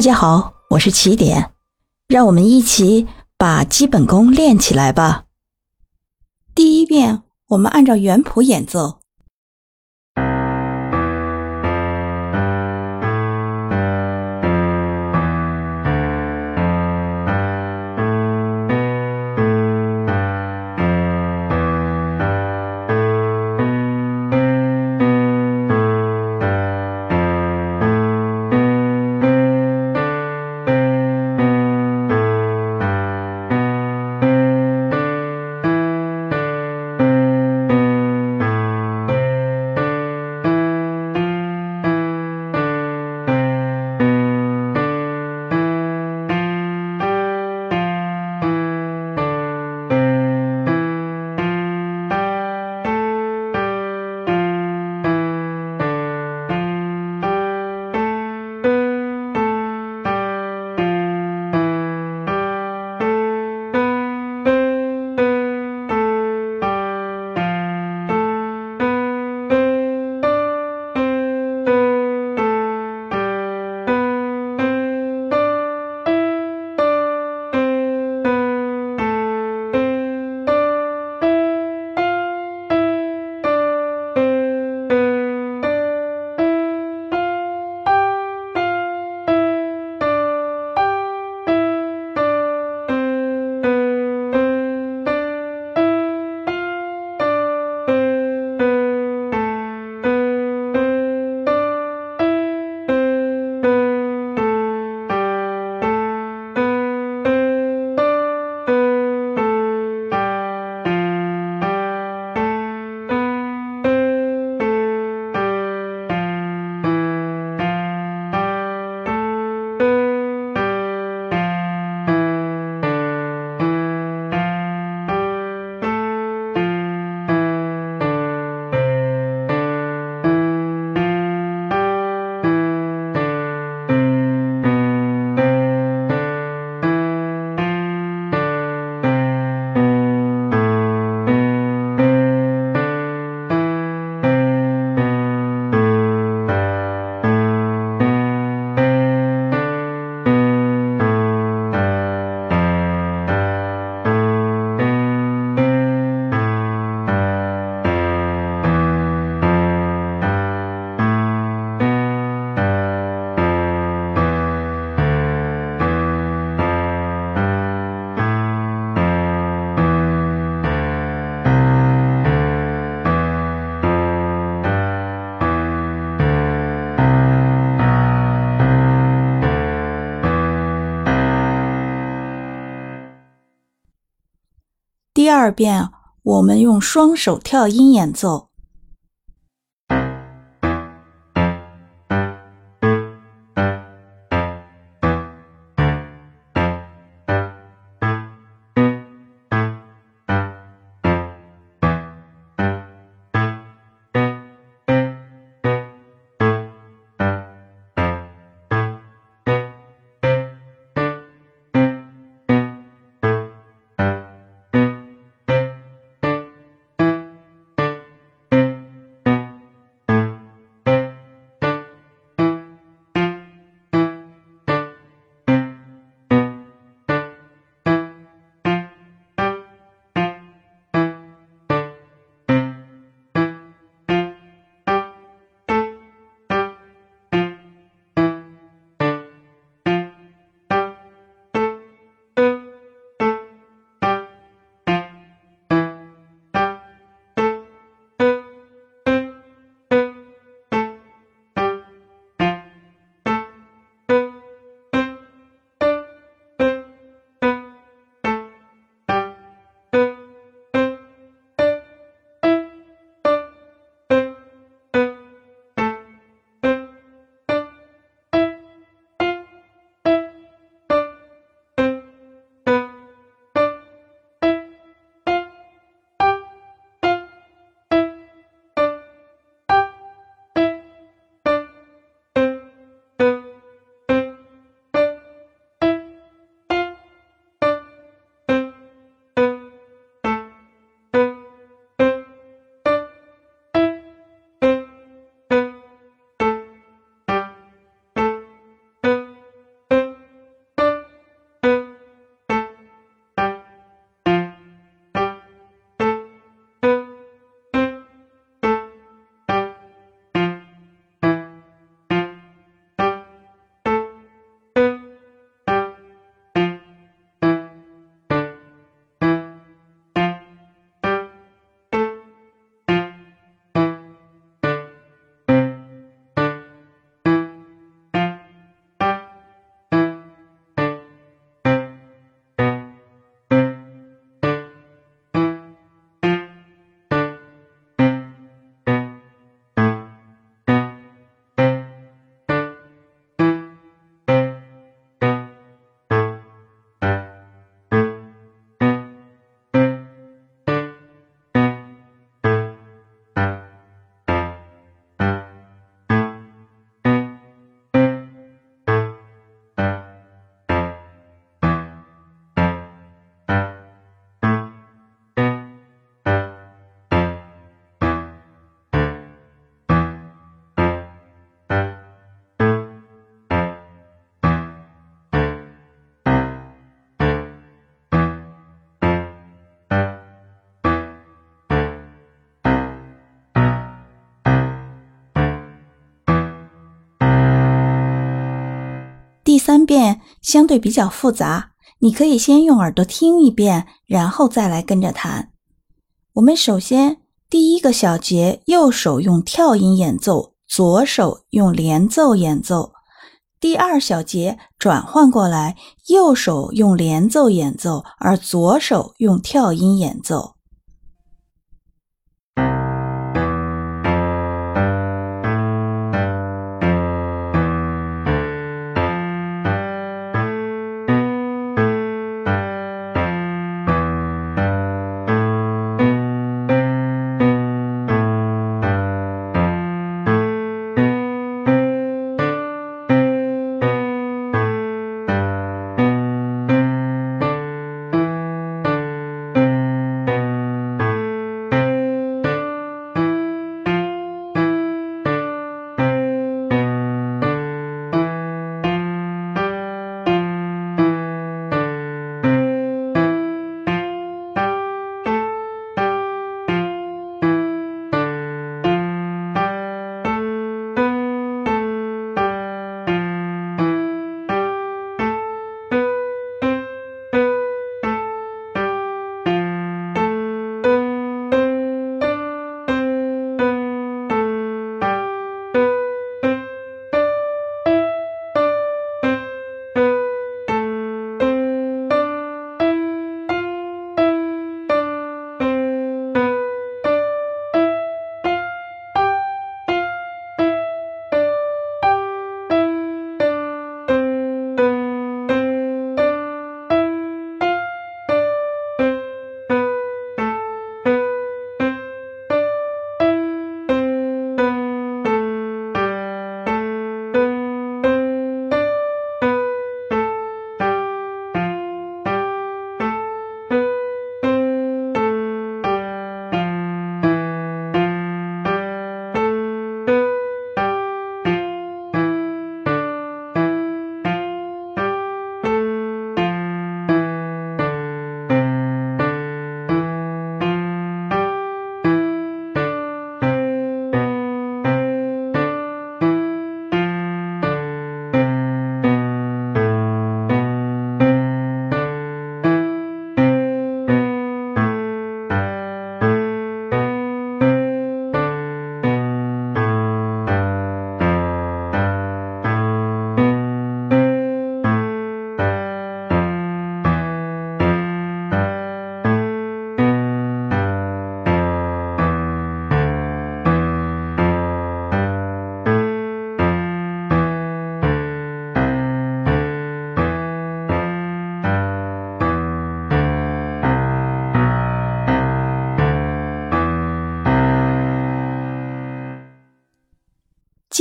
大家好，我是起点，让我们一起把基本功练起来吧。第一遍，我们按照原谱演奏。第二遍，我们用双手跳音演奏。遍相对比较复杂，你可以先用耳朵听一遍，然后再来跟着弹。我们首先第一个小节，右手用跳音演奏，左手用连奏演奏。第二小节转换过来，右手用连奏演奏，而左手用跳音演奏。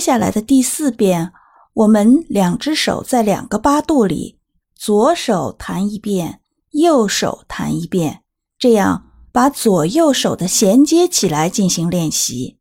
接下来的第四遍，我们两只手在两个八度里，左手弹一遍，右手弹一遍，这样把左右手的衔接起来进行练习。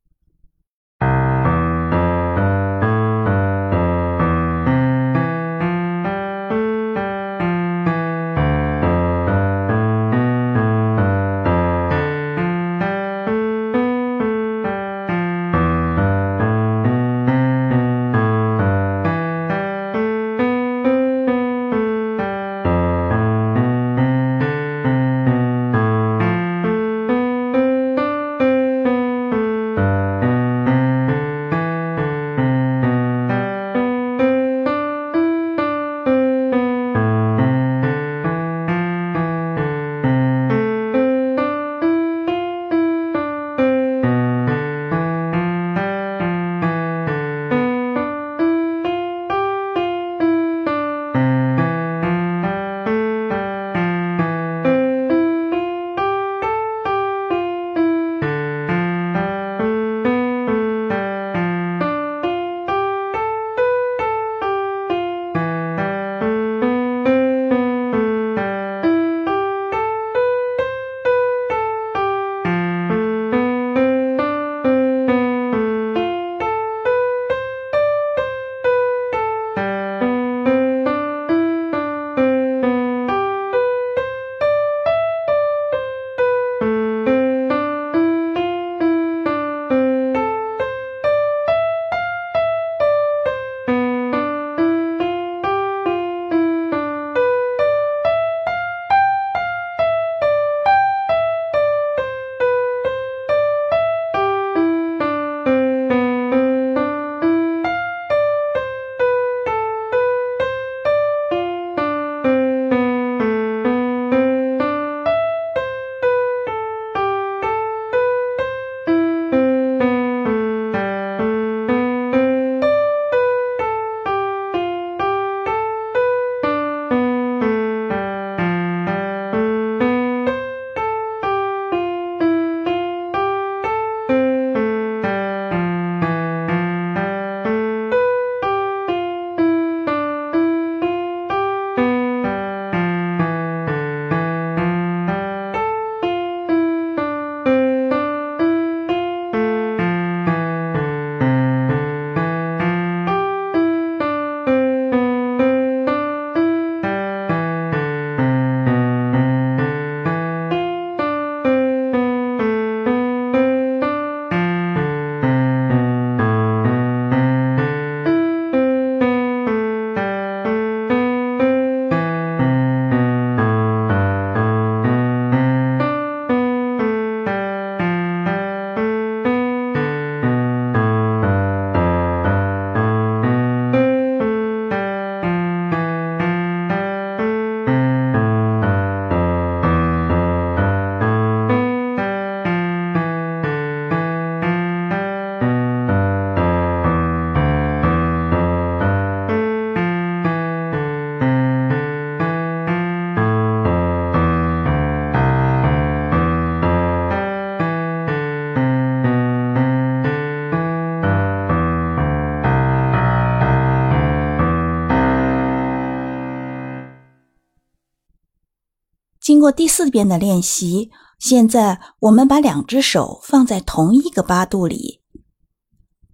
第四遍的练习，现在我们把两只手放在同一个八度里，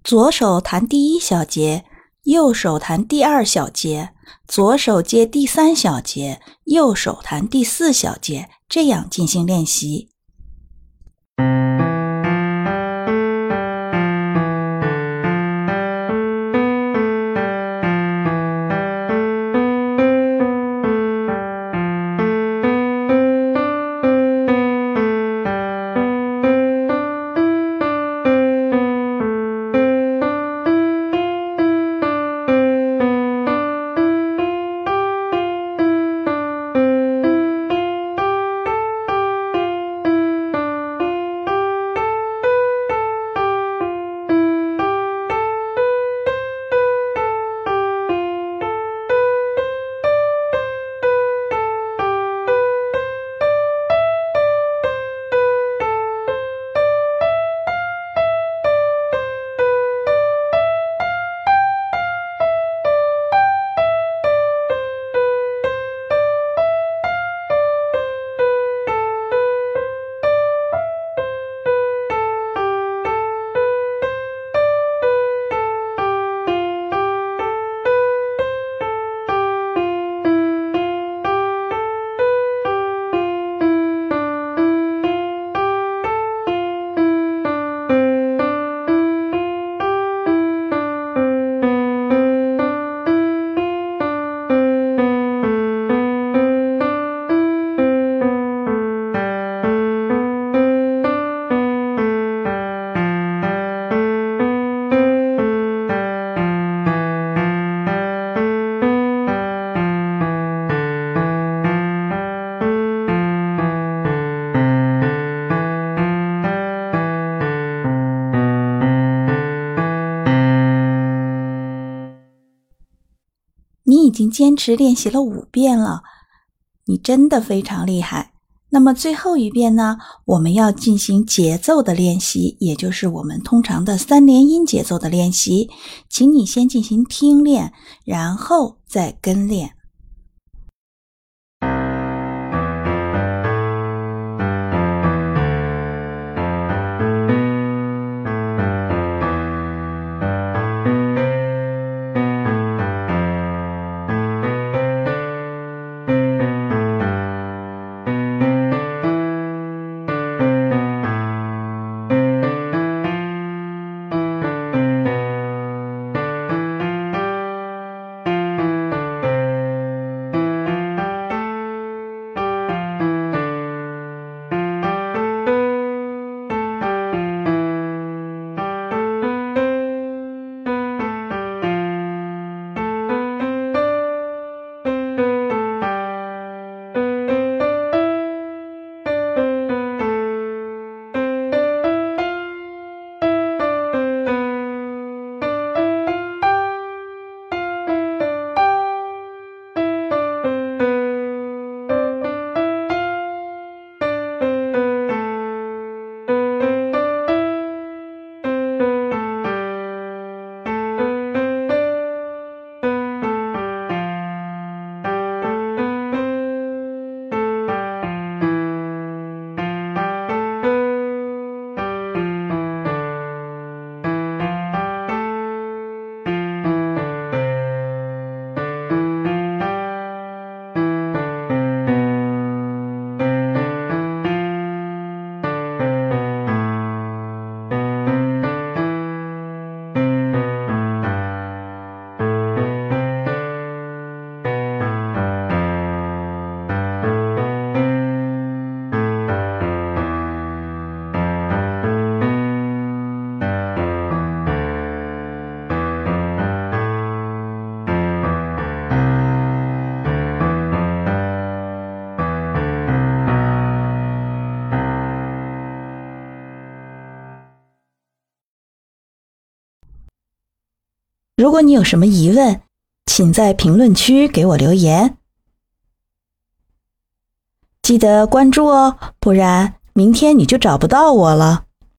左手弹第一小节，右手弹第二小节，左手接第三小节，右手弹第四小节，这样进行练习。已经坚持练习了五遍了，你真的非常厉害。那么最后一遍呢？我们要进行节奏的练习，也就是我们通常的三连音节奏的练习。请你先进行听练，然后再跟练。如果你有什么疑问，请在评论区给我留言。记得关注哦，不然明天你就找不到我了。